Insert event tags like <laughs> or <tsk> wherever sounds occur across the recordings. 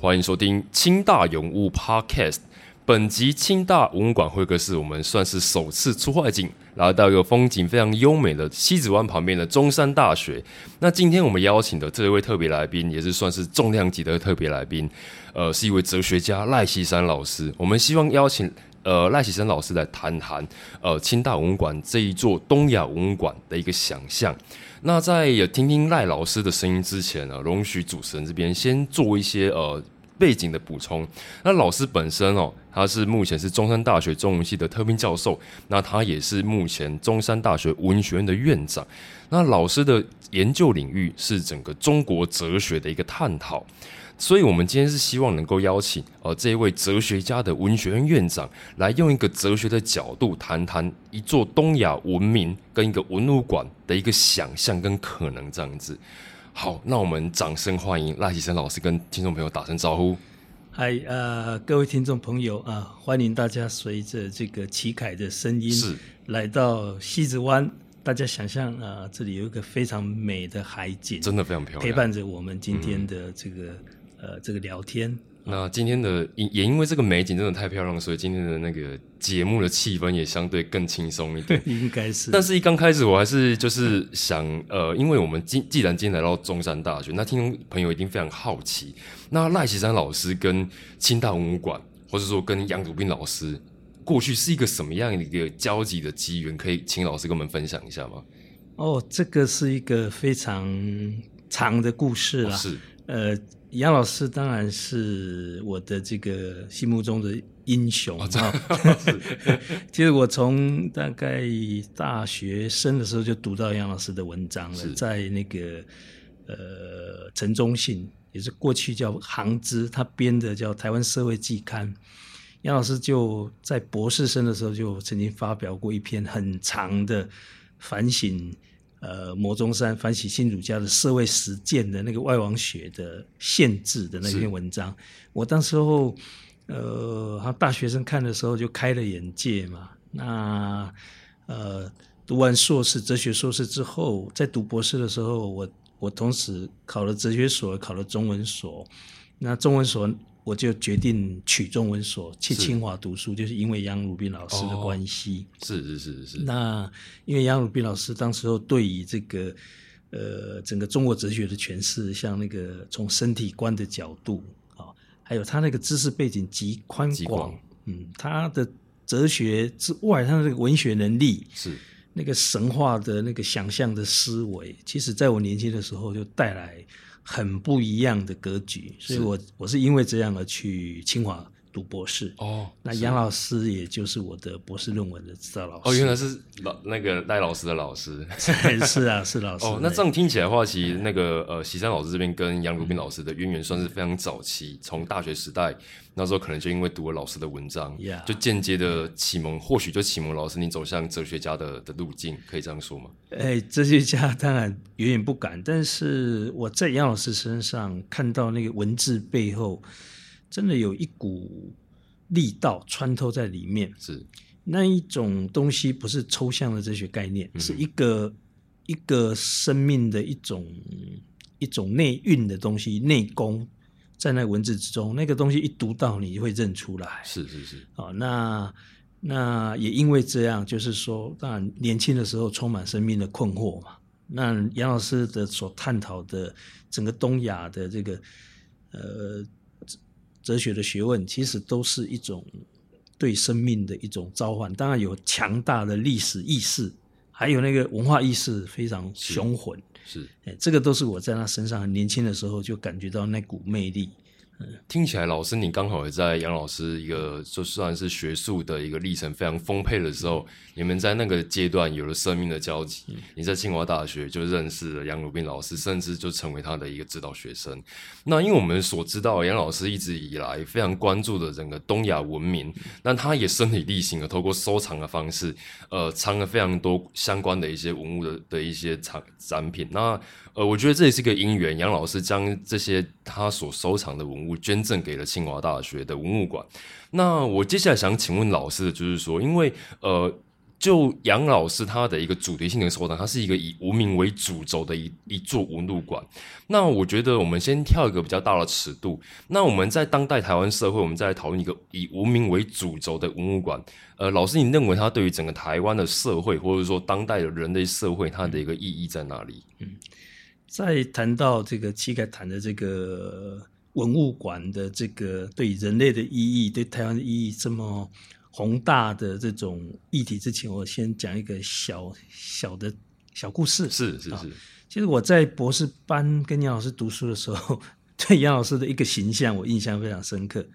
欢迎收听清大永物 Podcast。本集清大文物馆会客室，我们算是首次出外景，来到一个风景非常优美的西子湾旁边的中山大学。那今天我们邀请的这位特别来宾，也是算是重量级的特别来宾，呃，是一位哲学家赖希山老师。我们希望邀请呃赖锡山老师来谈谈呃清大文物馆这一座东亚文物馆的一个想象。那在有听听赖老师的声音之前呢，容许主持人这边先做一些呃背景的补充。那老师本身哦，他是目前是中山大学中文系的特聘教授，那他也是目前中山大学文学院的院长。那老师的研究领域是整个中国哲学的一个探讨。所以，我们今天是希望能够邀请呃这一位哲学家的文学院院长，来用一个哲学的角度谈谈一座东亚文明跟一个文物馆的一个想象跟可能这样子。好，那我们掌声欢迎赖启生老师跟听众朋友打声招呼。嗨，呃，各位听众朋友啊，欢迎大家随着这个齐凯的声音是来到西子湾。大家想象啊，这里有一个非常美的海景，真的非常漂亮，陪伴着我们今天的这个。呃，这个聊天，那今天的也也因为这个美景真的太漂亮，所以今天的那个节目的气氛也相对更轻松一点，<laughs> 应该是。但是，一刚开始我还是就是想，呃，因为我们既既然今天来到中山大学，那听众朋友一定非常好奇，那赖锡山老师跟清大文物馆，或者说跟杨祖斌老师，过去是一个什么样的一个交集的机缘？可以请老师跟我们分享一下吗？哦，这个是一个非常长的故事了，是，呃。杨老师当然是我的这个心目中的英雄啊！<laughs> 其实我从大概大学生的时候就读到杨老师的文章了，在那个呃陈忠信，也是过去叫杭之，他编的叫《台湾社会季刊》。杨老师就在博士生的时候就曾经发表过一篇很长的反省。呃，摩中山反省新儒家的社会实践的那个外王学的限制的那篇文章，我当时候呃，他大学生看的时候就开了眼界嘛。那呃，读完硕士哲学硕士之后，在读博士的时候，我我同时考了哲学所，考了中文所。那中文所。我就决定去中文所去清华读书，就是因为杨汝斌老师的关系。是是是是。那因为杨汝斌老师当时候对于这个呃整个中国哲学的诠释，像那个从身体观的角度啊，还有他那个知识背景极宽广，嗯，他的哲学之外，他的这个文学能力是那个神话的那个想象的思维，其实在我年轻的时候就带来。很不一样的格局，所以我我是因为这样而去清华读博士。哦，那杨老师也就是我的博士论文的指导老师。哦，原来是老那个赖老师的老师。<laughs> 是啊，是老师。哦，那这样听起来的话，其实那个呃，喜山老师这边跟杨如斌老师的渊源算是非常早期，从大学时代。那时候可能就因为读了老师的文章，就间接的启蒙，或许就启蒙老师你走向哲学家的的路径，可以这样说吗？哎，哲学家当然远远不敢，但是我在杨老师身上看到那个文字背后，真的有一股力道穿透在里面。是那一种东西，不是抽象的哲学概念，是一个一个生命的一种一种内蕴的东西，内功。在那文字之中，那个东西一读到，你就会认出来。是是是。哦，那那也因为这样，就是说，当然年轻的时候充满生命的困惑嘛。那杨老师的所探讨的整个东亚的这个呃哲学的学问，其实都是一种对生命的一种召唤。当然有强大的历史意识，还有那个文化意识非常雄浑。是，哎，这个都是我在他身上很年轻的时候就感觉到那股魅力，听起来，老师你刚好也在杨老师一个就算是学术的一个历程非常丰沛的时候，你们在那个阶段有了生命的交集。你在清华大学就认识了杨鲁斌老师，甚至就成为他的一个指导学生。那因为我们所知道，杨老师一直以来非常关注的整个东亚文明，那他也身体力行的透过收藏的方式，呃，藏了非常多相关的一些文物的的一些藏展品。那呃，我觉得这也是一个因缘，杨老师将这些他所收藏的文物捐赠给了清华大学的文物馆。那我接下来想请问老师的就是说，因为呃，就杨老师他的一个主题性的收藏，它是一个以无名为主轴的一一座文物馆。那我觉得我们先跳一个比较大的尺度。那我们在当代台湾社会，我们再来讨论一个以无名为主轴的文物馆。呃，老师，你认为它对于整个台湾的社会，或者说当代的人类社会，它的一个意义在哪里？嗯。在谈到这个膝盖谈的这个文物馆的这个对人类的意义、对台湾的意义这么宏大的这种议题之前，我先讲一个小小的小故事。是是是，其实我在博士班跟杨老师读书的时候，<laughs> 对杨老师的一个形象我印象非常深刻。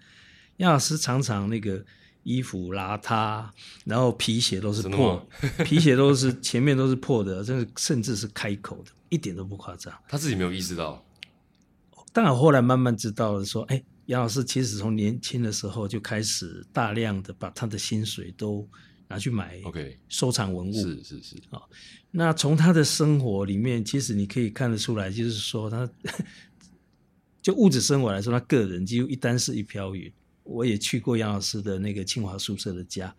杨老师常常那个衣服邋遢，然后皮鞋都是破，皮鞋都是 <laughs> 前面都是破的，甚至甚至是开口的。一点都不夸张，他自己没有意识到。当然，后来慢慢知道了，说：“哎，杨老师其实从年轻的时候就开始大量的把他的薪水都拿去买 OK 收藏文物。”是是是啊。那从他的生活里面，其实你可以看得出来，就是说他 <laughs> 就物质生活来说，他个人几乎一单是一瓢云。我也去过杨老师的那个清华宿舍的家，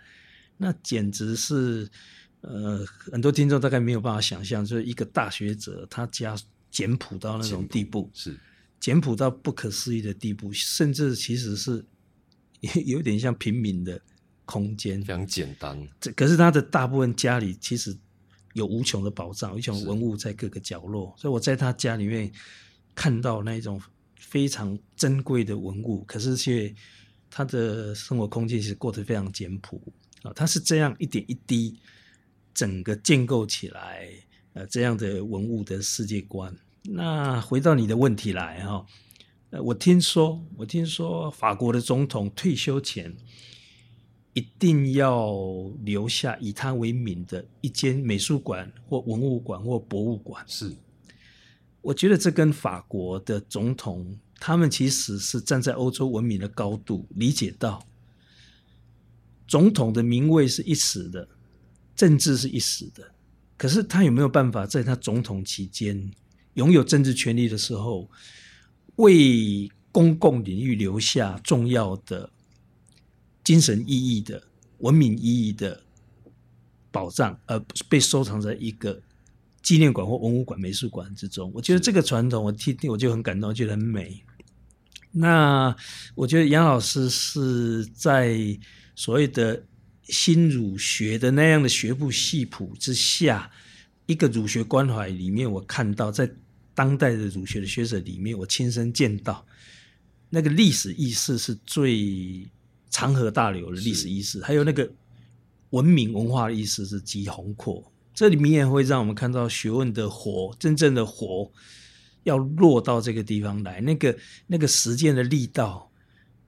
那简直是。呃，很多听众大概没有办法想象，就是一个大学者，他家简朴到那种地步，是简朴到不可思议的地步，甚至其实是有 <laughs> 点像平民的空间，非常简单。这可是他的大部分家里其实有无穷的宝藏，无穷文物在各个角落，所以我在他家里面看到那一种非常珍贵的文物，可是却他的生活空间是过得非常简朴啊，他是这样一点一滴。整个建构起来，呃，这样的文物的世界观。那回到你的问题来哈，呃，我听说，我听说法国的总统退休前一定要留下以他为名的一间美术馆或文物馆或博物馆。是，我觉得这跟法国的总统他们其实是站在欧洲文明的高度，理解到总统的名位是一时的。政治是一时的，可是他有没有办法在他总统期间拥有政治权利的时候，为公共领域留下重要的精神意义的、文明意义的保障，而被收藏在一个纪念馆或文物馆、美术馆之中？我觉得这个传统，我听听我就很感动，觉得很美。那我觉得杨老师是在所谓的。新儒学的那样的学部系谱之下，一个儒学关怀里面，我看到在当代的儒学的学者里面，我亲身见到那个历史意识是最长河大流的历史意识，还有那个文明文化的意识是极宏阔。这里面也会让我们看到学问的火，真正的火要落到这个地方来，那个那个实践的力道。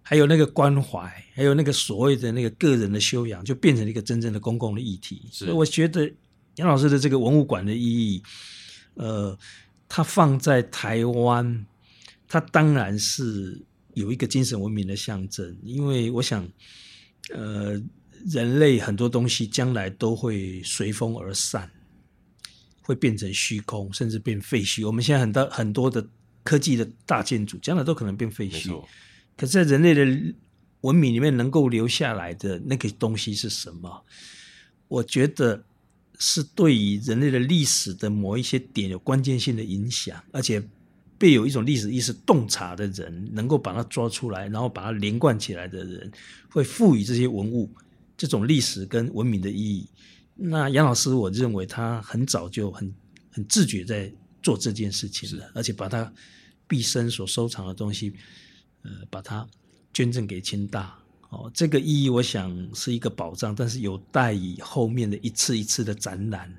还有那个关怀，还有那个所谓的那个个人的修养，就变成了一个真正的公共的议题。所以我觉得杨老师的这个文物馆的意义，呃，它放在台湾，它当然是有一个精神文明的象征。因为我想，呃，人类很多东西将来都会随风而散，会变成虚空，甚至变废墟。我们现在很多很多的科技的大建筑，将来都可能变废墟。可是，在人类的文明里面，能够留下来的那个东西是什么？我觉得是对于人类的历史的某一些点有关键性的影响，而且被有一种历史意识洞察的人，能够把它抓出来，然后把它连贯起来的人，会赋予这些文物这种历史跟文明的意义。那杨老师，我认为他很早就很很自觉在做这件事情了，而且把他毕生所收藏的东西。呃，把它捐赠给清大哦，这个意义我想是一个保障，但是有待以后面的一次一次的展览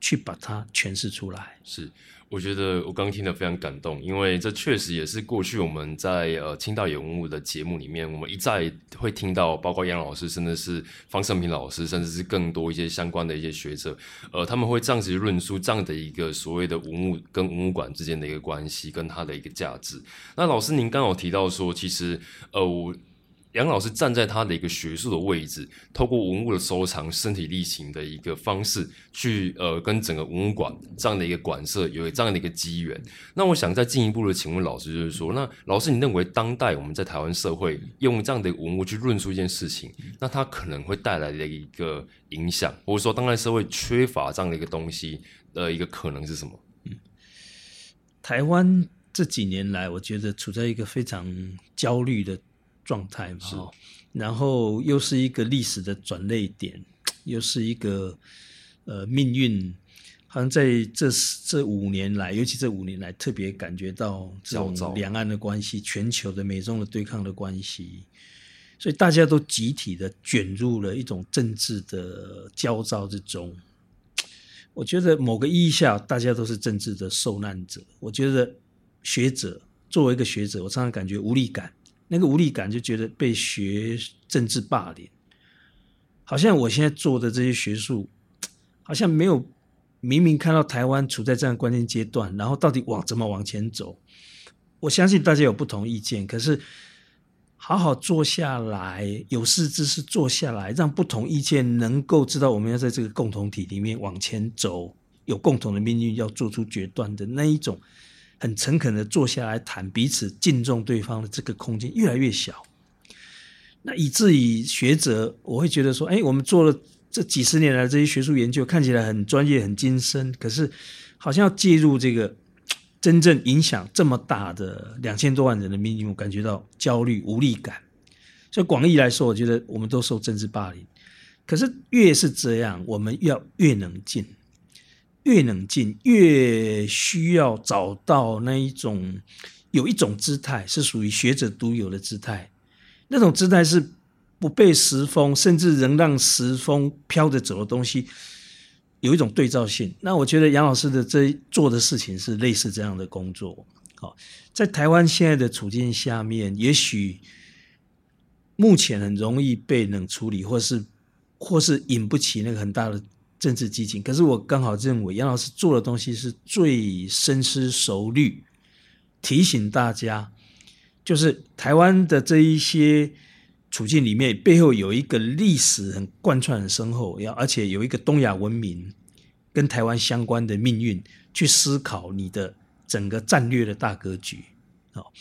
去把它诠释出来。是我觉得我刚刚听得非常感动，因为这确实也是过去我们在呃清大有文物的节目里面，我们一再会听到，包括杨老师，甚至是方胜平老师，甚至是更多一些相关的一些学者，呃，他们会这样子论述这样的一个所谓的文物跟文物馆之间的一个关系，跟它的一个价值。那老师您刚好提到说，其实呃我。杨老师站在他的一个学术的位置，透过文物的收藏、身体力行的一个方式，去呃跟整个文物馆这样的一个馆舍有这样的一个机缘。那我想再进一步的请问老师，就是说，那老师你认为当代我们在台湾社会用这样的文物去论述一件事情，那它可能会带来的一个影响，或者说当代社会缺乏这样的一个东西的一个可能是什么？嗯，台湾这几年来，我觉得处在一个非常焦虑的。状态嘛，然后又是一个历史的转捩点，<tsk> 又是一个呃命运，好像在这这五年来，尤其这五年来，特别感觉到这种两岸的关系、全球的美中的对抗的关系，所以大家都集体的卷入了一种政治的焦躁之中。<tsk> 我觉得某个意义下，大家都是政治的受难者。我觉得学者作为一个学者，我常常感觉无力感。那个无力感就觉得被学政治霸凌，好像我现在做的这些学术，好像没有明明看到台湾处在这样关键阶段，然后到底往怎么往前走？我相信大家有不同意见，可是好好坐下来，有识之士坐下来，让不同意见能够知道我们要在这个共同体里面往前走，有共同的命运要做出决断的那一种。很诚恳的坐下来谈，彼此敬重对方的这个空间越来越小，那以至于学者我会觉得说，哎，我们做了这几十年来这些学术研究，看起来很专业、很精深，可是好像要介入这个真正影响这么大的两千多万人的命运，我感觉到焦虑、无力感。所以广义来说，我觉得我们都受政治霸凌。可是越是这样，我们要越能静。越冷静，越需要找到那一种有一种姿态是属于学者独有的姿态，那种姿态是不被时风，甚至仍让时风飘着走的东西，有一种对照性。那我觉得杨老师的这做的事情是类似这样的工作。好，在台湾现在的处境下面，也许目前很容易被冷处理，或是或是引不起那个很大的。政治激情，可是我刚好认为杨老师做的东西是最深思熟虑，提醒大家，就是台湾的这一些处境里面，背后有一个历史很贯穿很深厚，要而且有一个东亚文明跟台湾相关的命运，去思考你的整个战略的大格局。好，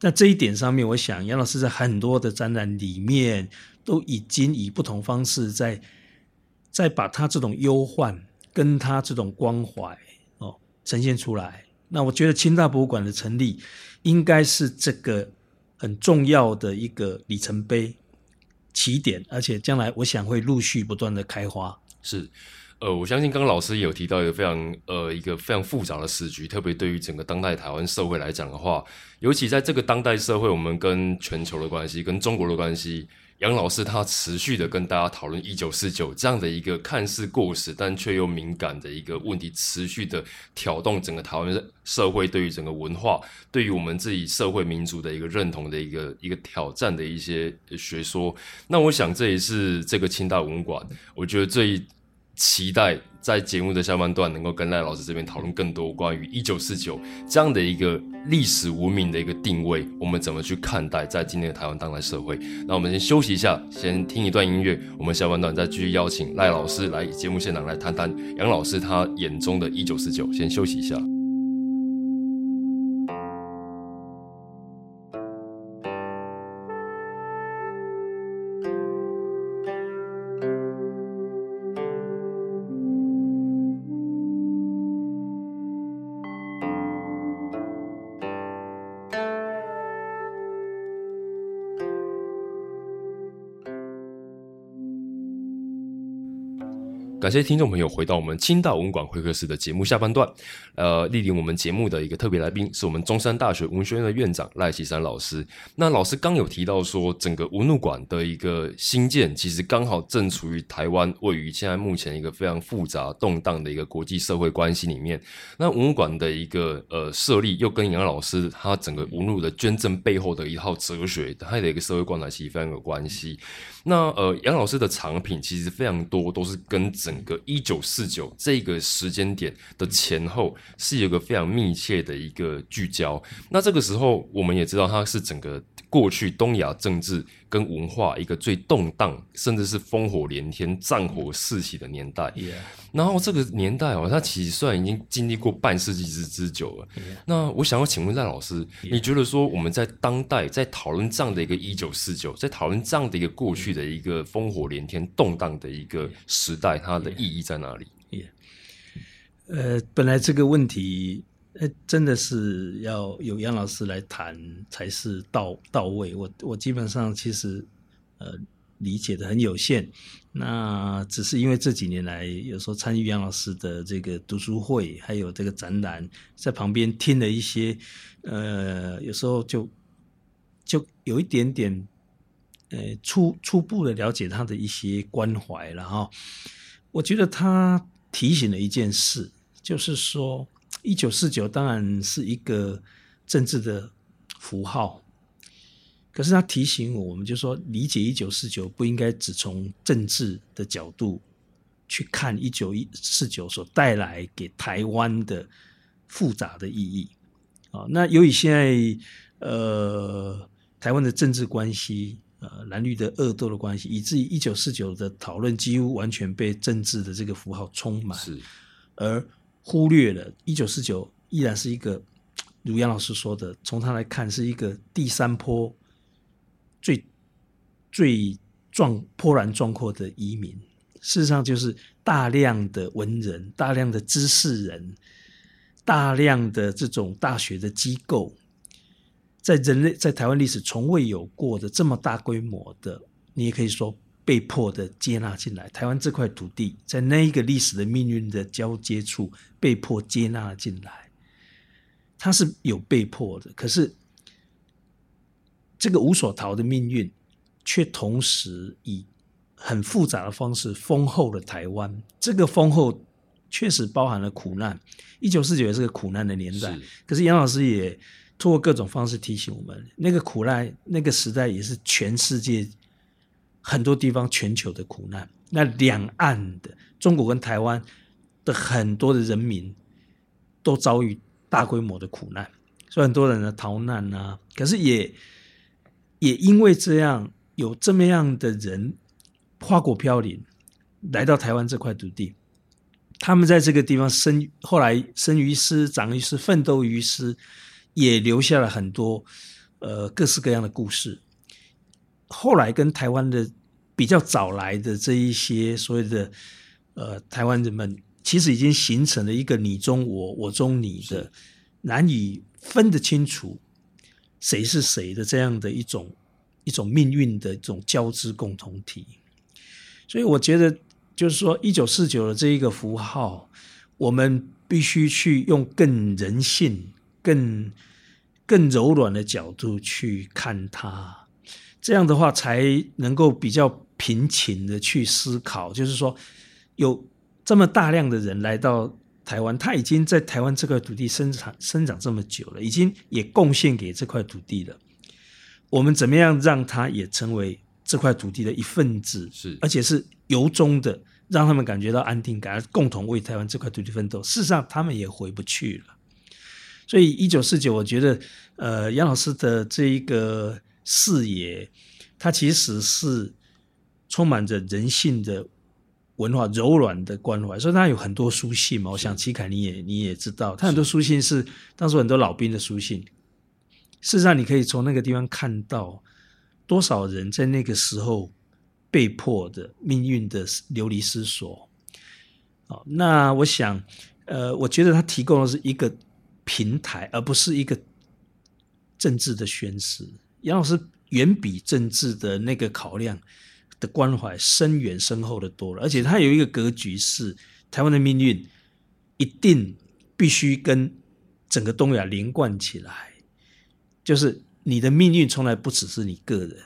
那这一点上面，我想杨老师在很多的展览里面都已经以不同方式在。再把他这种忧患跟他这种关怀哦呈现出来，那我觉得清大博物馆的成立应该是这个很重要的一个里程碑起点，而且将来我想会陆续不断的开花。是，呃，我相信刚刚老师也有提到一个非常呃一个非常复杂的时局，特别对于整个当代台湾社会来讲的话，尤其在这个当代社会，我们跟全球的关系，跟中国的关系。杨老师他持续的跟大家讨论一九四九这样的一个看似过时但却又敏感的一个问题，持续的挑动整个台湾社会对于整个文化、对于我们自己社会民族的一个认同的一个一个挑战的一些学说。那我想这也是这个清代文馆，我觉得最期待。在节目的下半段，能够跟赖老师这边讨论更多关于一九四九这样的一个历史文明的一个定位，我们怎么去看待在今天的台湾当代社会？那我们先休息一下，先听一段音乐，我们下半段再继续邀请赖老师来节目现场来谈谈杨老师他眼中的一九四九。先休息一下。感谢听众朋友回到我们清大文馆会客室的节目下半段。呃，莅临我们节目的一个特别来宾是我们中山大学文学院的院长赖启山老师。那老师刚有提到说，整个文物馆的一个新建，其实刚好正处于台湾位于现在目前一个非常复杂动荡的一个国际社会关系里面。那文物馆的一个呃设立，又跟杨老师他整个文物的捐赠背后的一套哲学，他的一个社会观察其实非常有关系。那呃，杨老师的藏品其实非常多，都是跟整个一九四九这个时间点的前后是有个非常密切的一个聚焦。那这个时候，我们也知道它是整个过去东亚政治跟文化一个最动荡，甚至是烽火连天、战火四起的年代。然后这个年代哦，它其实虽然已经经历过半世纪之之久了。那我想要请问赖老师，你觉得说我们在当代在讨论这样的一个一九四九，在讨论这样的一个过去的一个烽火连天、动荡的一个时代，它的意义在哪里？呃，本来这个问题，呃，真的是要有杨老师来谈才是到到位。我我基本上其实呃理解的很有限。那只是因为这几年来，有时候参与杨老师的这个读书会，还有这个展览，在旁边听了一些，呃，有时候就就有一点点，呃，初初步的了解他的一些关怀了哈。我觉得他提醒了一件事，就是说，一九四九当然是一个政治的符号。可是他提醒我，我们就说理解一九四九不应该只从政治的角度去看一九一四九所带来给台湾的复杂的意义啊。那由于现在呃台湾的政治关系呃蓝绿的恶斗的关系，以至于一九四九的讨论几乎完全被政治的这个符号充满，是而忽略了一九四九依然是一个 <tsk> 如杨老师说的，从他来看是一个第三波。最最壮波澜壮阔的移民，事实上就是大量的文人、大量的知识人、大量的这种大学的机构，在人类在台湾历史从未有过的这么大规模的，你也可以说被迫的接纳进来。台湾这块土地，在那一个历史的命运的交接处，被迫接纳进来，它是有被迫的，可是。这个无所逃的命运，却同时以很复杂的方式丰厚了台湾。这个丰厚确实包含了苦难。一九四九也是个苦难的年代，可是杨老师也通过各种方式提醒我们，那个苦难，那个时代也是全世界很多地方全球的苦难。那两岸的中国跟台湾的很多的人民都遭遇大规模的苦难，所以很多人的逃难啊，可是也。也因为这样，有这么样的人跨国飘零来到台湾这块土地，他们在这个地方生，后来生于斯，长于斯，奋斗于斯，也留下了很多呃各式各样的故事。后来跟台湾的比较早来的这一些所谓的呃台湾人们，其实已经形成了一个你中我，我中你的难以分得清楚。谁是谁的这样的一种一种命运的一种交织共同体，所以我觉得就是说，一九四九的这一个符号，我们必须去用更人性、更更柔软的角度去看它，这样的话才能够比较平情的去思考，就是说，有这么大量的人来到。台湾，他已经在台湾这块土地生产生长这么久了，已经也贡献给这块土地了。我们怎么样让他也成为这块土地的一份子？是，而且是由衷的让他们感觉到安定感，共同为台湾这块土地奋斗。事实上，他们也回不去了。所以，一九四九，我觉得，呃，杨老师的这一个视野，它其实是充满着人性的。文化柔软的关怀，所以它有很多书信嘛。我想齐凯你也你也知道，他很多书信是当时很多老兵的书信。事实上，你可以从那个地方看到多少人在那个时候被迫的命运的流离失所。哦，那我想，呃，我觉得他提供的是一个平台，而不是一个政治的宣示。杨老师远比政治的那个考量。的关怀深远深厚的多了，而且他有一个格局是台湾的命运一定必须跟整个东亚连贯起来，就是你的命运从来不只是你个人，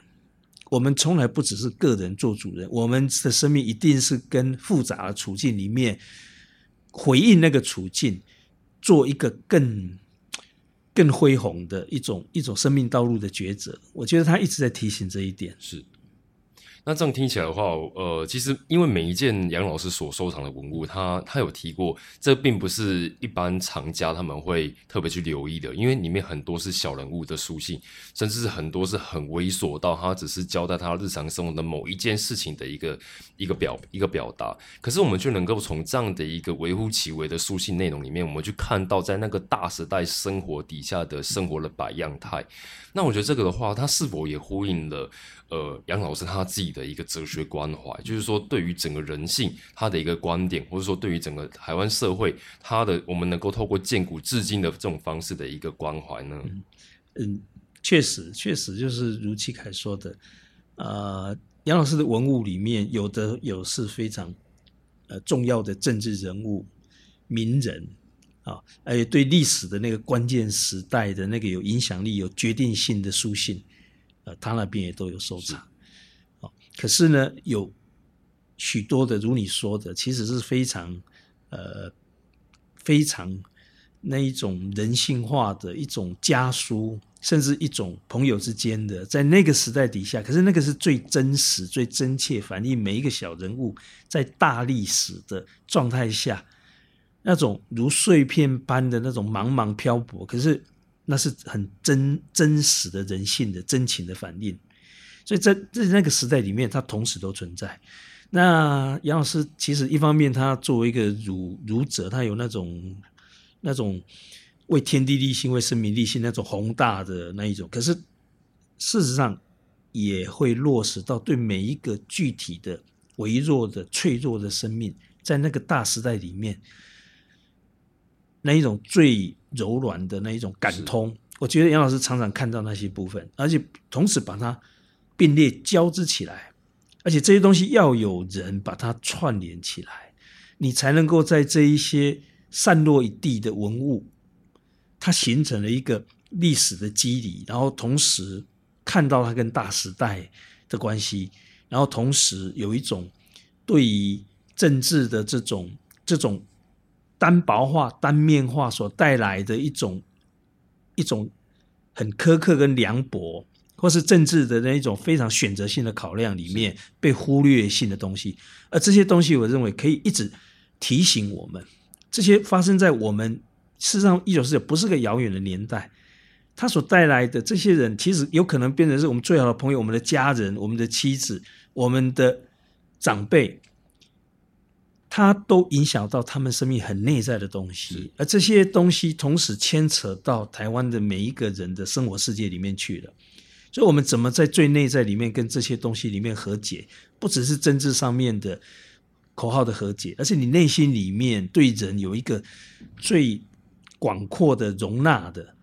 我们从来不只是个人做主人，我们的生命一定是跟复杂的处境里面回应那个处境，做一个更。更恢宏的一种一种生命道路的抉择，我觉得他一直在提醒这一点。是。那这样听起来的话，呃，其实因为每一件杨老师所收藏的文物，他他有提过，这并不是一般藏家他们会特别去留意的，因为里面很多是小人物的书信，甚至是很多是很猥琐到他只是交代他日常生活的某一件事情的一个一个表一个表达。可是我们却能够从这样的一个微乎其微的书信内容里面，我们去看到在那个大时代生活底下的生活的百样态。那我觉得这个的话，它是否也呼应了？呃，杨老师他自己的一个哲学关怀，就是说对于整个人性他的一个观点，或者说对于整个台湾社会他的，我们能够透过建古至今的这种方式的一个关怀呢？嗯，确实，确实就是如七凯说的，呃，杨老师的文物里面有的有是非常呃重要的政治人物、名人啊，而且对历史的那个关键时代的那个有影响力、有决定性的书信。呃，他那边也都有收藏，哦，可是呢，有许多的，如你说的，其实是非常呃非常那一种人性化的一种家书，甚至一种朋友之间的，在那个时代底下，可是那个是最真实、最真切反映每一个小人物在大历史的状态下，那种如碎片般的那种茫茫漂泊，可是。那是很真真实的人性的真情的反应，所以在在那个时代里面，它同时都存在。那杨老师其实一方面，他作为一个儒儒者，他有那种那种为天地立心、为生民立心那种宏大的那一种，可是事实上也会落实到对每一个具体的微弱的脆弱的生命，在那个大时代里面。那一种最柔软的那一种感通，我觉得杨老师常常看到那些部分，而且同时把它并列交织起来，而且这些东西要有人把它串联起来，你才能够在这一些散落一地的文物，它形成了一个历史的肌理，然后同时看到它跟大时代的关系，然后同时有一种对于政治的这种这种。单薄化、单面化所带来的一种一种很苛刻跟凉薄，或是政治的那一种非常选择性的考量里面被忽略性的东西，而这些东西，我认为可以一直提醒我们，这些发生在我们事实上一九四九不是个遥远的年代，它所带来的这些人，其实有可能变成是我们最好的朋友、我们的家人、我们的妻子、我们的长辈。它都影响到他们生命很内在的东西，而这些东西同时牵扯到台湾的每一个人的生活世界里面去了。所以，我们怎么在最内在里面跟这些东西里面和解？不只是政治上面的口号的和解，而是你内心里面对人有一个最广阔的容纳的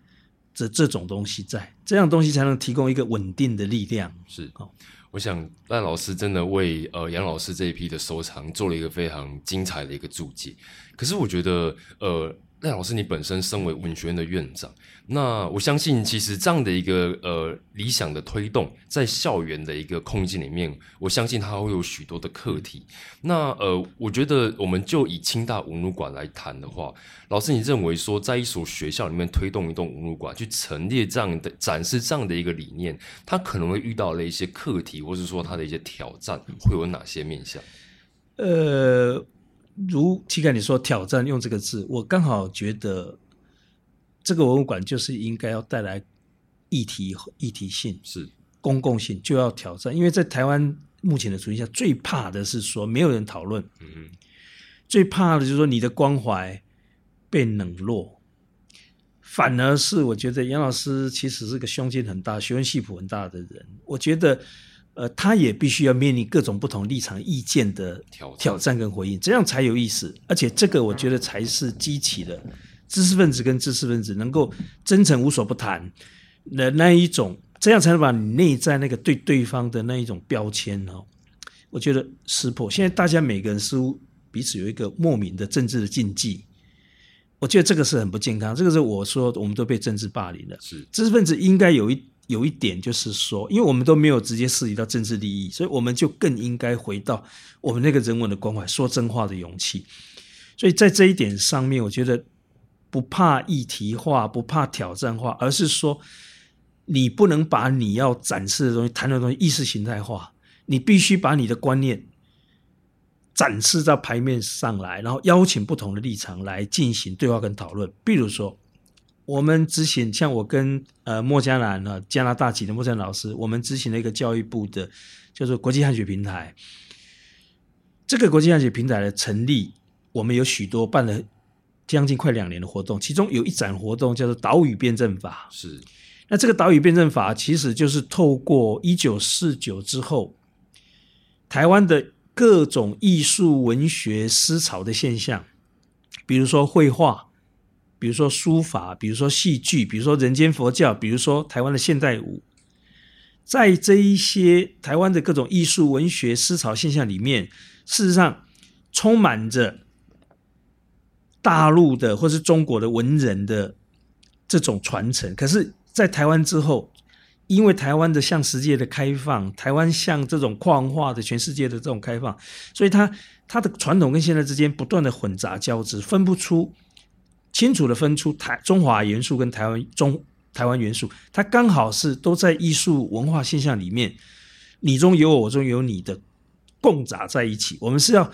这这种东西在，这样东西才能提供一个稳定的力量。是哦。我想赖老师真的为呃杨老师这一批的收藏做了一个非常精彩的一个注解。可是我觉得呃赖老师你本身身为文学院的院长。那我相信，其实这样的一个呃理想的推动，在校园的一个空间里面，我相信它会有许多的课题。那呃，我觉得我们就以清大文物馆来谈的话，老师，你认为说，在一所学校里面推动一栋文物馆，去陈列这样的展示这样的一个理念，它可能会遇到了一些课题，或是说它的一些挑战，会有哪些面向？呃，如七凯你说挑战用这个字，我刚好觉得。这个文物馆就是应该要带来议题、议题性是公共性，就要挑战。因为在台湾目前的处境下，最怕的是说没有人讨论，嗯最怕的就是说你的关怀被冷落，反而是我觉得杨老师其实是个胸襟很大、学问系谱很大的人。我觉得，呃，他也必须要面临各种不同立场、意见的挑挑战跟回应，这样才有意思。而且这个我觉得才是激起了。知识分子跟知识分子能够真诚无所不谈的那一种，这样才能把你内在那个对对方的那一种标签哦，我觉得撕破。现在大家每个人似乎彼此有一个莫名的政治的禁忌，我觉得这个是很不健康。这个是我说我们都被政治霸凌了。是知识分子应该有一有一点就是说，因为我们都没有直接涉及到政治利益，所以我们就更应该回到我们那个人文的关怀、说真话的勇气。所以在这一点上面，我觉得不怕议题化，不怕挑战化，而是说你不能把你要展示的东西、谈的东西意识形态化，你必须把你的观念展示到牌面上来，然后邀请不同的立场来进行对话跟讨论。比如说，我们之前像我跟呃莫加兰啊加拿大籍的莫加兰老师，我们执行了一个教育部的叫做国际汉学平台。这个国际汉学平台的成立，我们有许多办了将近快两年的活动，其中有一展活动叫做岛屿辩证法。是那这个岛屿辩证法其实就是透过一九四九之后，台湾的各种艺术、文学思潮的现象，比如说绘画，比如说书法，比如说戏剧，比如说人间佛教，比如说台湾的现代舞，在这一些台湾的各种艺术、文学思潮现象里面，事实上充满着大陆的或是中国的文人的这种传承，可是。在台湾之后，因为台湾的向世界的开放，台湾向这种跨文化的全世界的这种开放，所以它它的传统跟现在之间不断的混杂交织，分不出清楚的分出台中华元素跟台湾中台湾元素，它刚好是都在艺术文化现象里面，你中有我，我中有你的共杂在一起。我们是要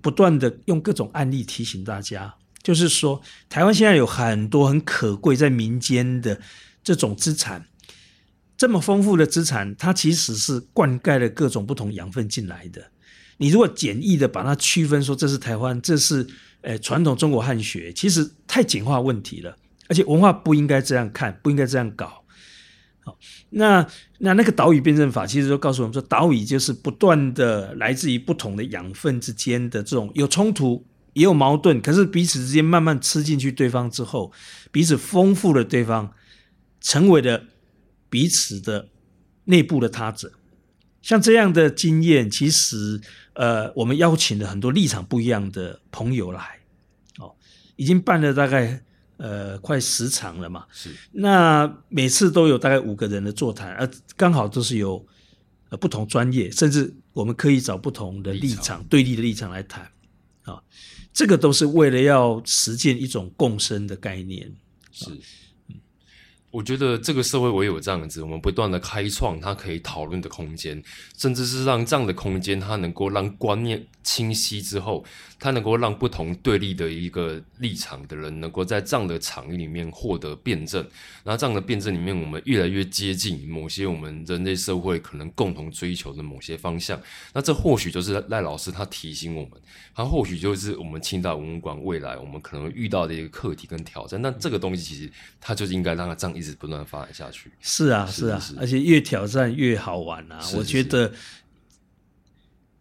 不断的用各种案例提醒大家，就是说台湾现在有很多很可贵在民间的。这种资产这么丰富的资产，它其实是灌溉了各种不同养分进来的。你如果简易的把它区分说这是台湾，这是呃传统中国汉学，其实太简化问题了。而且文化不应该这样看，不应该这样搞。好，那那那个岛屿辩证法其实就告诉我们说，岛屿就是不断的来自于不同的养分之间的这种有冲突，也有矛盾，可是彼此之间慢慢吃进去对方之后，彼此丰富了对方。成为了彼此的内部的他者，像这样的经验，其实呃，我们邀请了很多立场不一样的朋友来，哦，已经办了大概呃快十场了嘛。是，那每次都有大概五个人的座谈，而刚好都是有呃不同专业，甚至我们可以找不同的立场对立的立场来谈，啊，这个都是为了要实践一种共生的概念。是。我觉得这个社会唯有这样子，我们不断的开创它可以讨论的空间，甚至是让这样的空间，它能够让观念清晰之后，它能够让不同对立的一个立场的人，能够在这样的场域里面获得辩证。那这样的辩证里面，我们越来越接近某些我们人类社会可能共同追求的某些方向。那这或许就是赖老师他提醒我们，他或许就是我们清大文物馆未来我们可能遇到的一个课题跟挑战。那这个东西其实它就是应该让它这样一。一直不断发展下去，是啊，是啊，而且越挑战越好玩啊！我觉得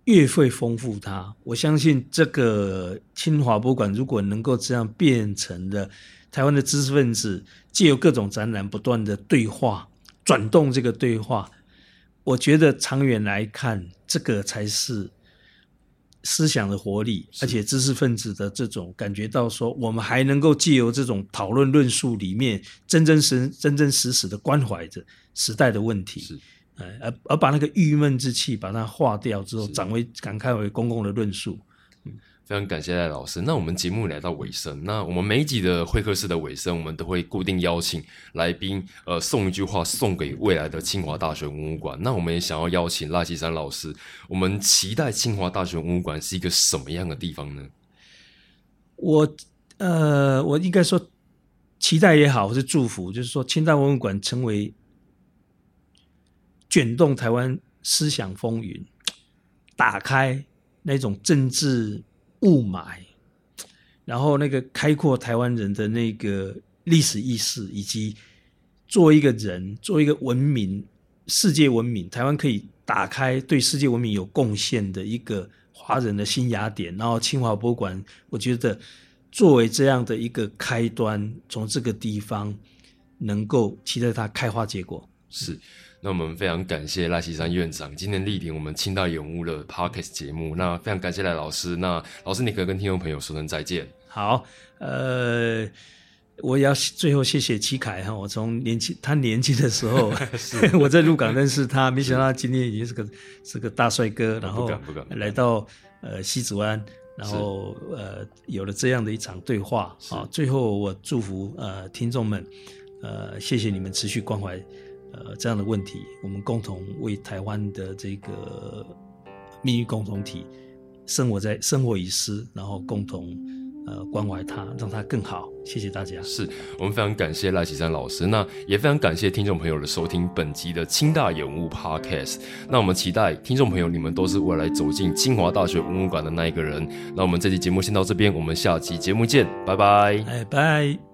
越会丰富它。我相信这个清华博物馆如果能够这样变成了台湾的知识分子，借由各种展览不断的对话，转动这个对话，我觉得长远来看，这个才是。思想的活力，而且知识分子的这种感觉到说，我们还能够借由这种讨论论述里面，真真实真真实实的关怀着时代的问题，是，而而把那个郁闷之气把它化掉之后，展为感慨为公共的论述。非常感谢赖老师。那我们节目来到尾声，那我们每一集的会客室的尾声，我们都会固定邀请来宾，呃，送一句话送给未来的清华大学文物馆。那我们也想要邀请赖其山老师，我们期待清华大学文物馆是一个什么样的地方呢？我呃，我应该说期待也好，或是祝福，就是说清大文物馆成为卷动台湾思想风云，打开那种政治。雾霾，然后那个开阔台湾人的那个历史意识，以及做一个人，做一个文明世界文明，台湾可以打开对世界文明有贡献的一个华人的新雅典。然后清华博物馆，我觉得作为这样的一个开端，从这个地方能够期待它开花结果。是。那我们非常感谢赖锡山院长今天莅临我们清大永物的 Podcast 节目。那非常感谢赖老师。那老师，你可以跟听众朋友说声再见。好，呃，我也要最后谢谢齐凯哈。我从年轻他年轻的时候，<laughs> <laughs> 我在鹿港认识他，没想到今天已经是个是个大帅哥，然后来到呃西子湾，然后呃有了这样的一场对话啊。最后我祝福呃听众们，呃谢谢你们持续关怀。呃，这样的问题，我们共同为台湾的这个命运共同体生活在生活于斯，然后共同呃关怀它，让它更好。谢谢大家。是我们非常感谢赖启山老师，那也非常感谢听众朋友的收听本集的清大演物 Podcast。那我们期待听众朋友你们都是未来走进清华大学文物馆的那一个人。那我们这期节目先到这边，我们下期节目见，拜拜。哎，拜。